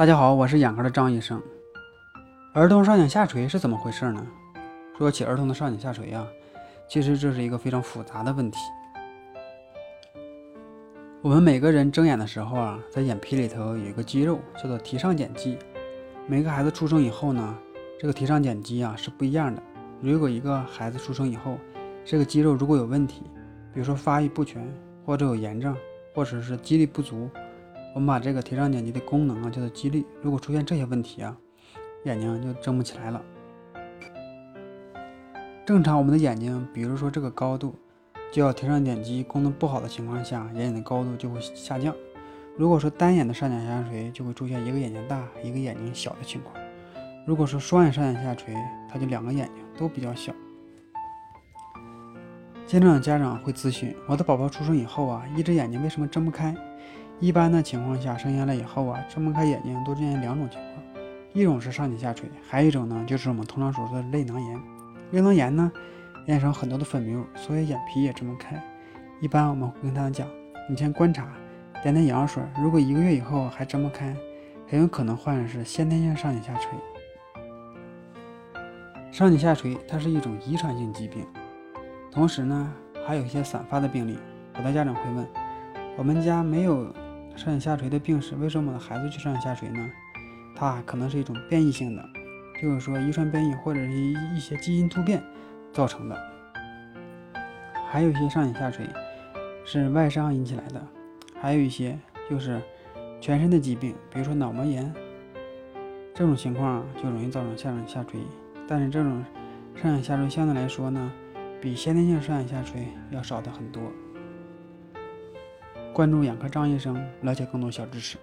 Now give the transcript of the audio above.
大家好，我是眼科的张医生。儿童上睑下垂是怎么回事呢？说起儿童的上睑下垂啊，其实这是一个非常复杂的问题。我们每个人睁眼的时候啊，在眼皮里头有一个肌肉叫做提上睑肌。每个孩子出生以后呢，这个提上睑肌啊是不一样的。如果一个孩子出生以后，这个肌肉如果有问题，比如说发育不全，或者有炎症，或者是肌力不足。我们把这个提上睑肌的功能啊叫做肌力，如果出现这些问题啊，眼睛就睁不起来了。正常我们的眼睛，比如说这个高度，就要提上睑肌功能不好的情况下，眼睛的高度就会下降。如果说单眼的上睑下垂，就会出现一个眼睛大，一个眼睛小的情况。如果说双眼上睑下垂，它就两个眼睛都比较小。经常家长会咨询，我的宝宝出生以后啊，一只眼睛为什么睁不开？一般的情况下，生下来以后啊，睁不开眼睛都出现两种情况，一种是上睑下垂，还有一种呢，就是我们通常所说的泪囊炎。泪囊炎呢，脸上很多的粉瘤，所以眼皮也睁不开。一般我们会跟他们讲，你先观察，点点眼药水，如果一个月以后还睁不开，很有可能患的是先天性上睑下垂。上睑下垂它是一种遗传性疾病，同时呢，还有一些散发的病例。有的家长会问，我们家没有。上眼下垂的病史，为什么我的孩子去上眼下垂呢？它可能是一种变异性的，就是说遗传变异或者是一一些基因突变造成的。还有一些上眼下垂是外伤引起来的，还有一些就是全身的疾病，比如说脑膜炎，这种情况就容易造成上睑下垂。但是这种上眼下垂相对来说呢，比先天性上眼下垂要少的很多。关注眼科张医生，了解更多小知识。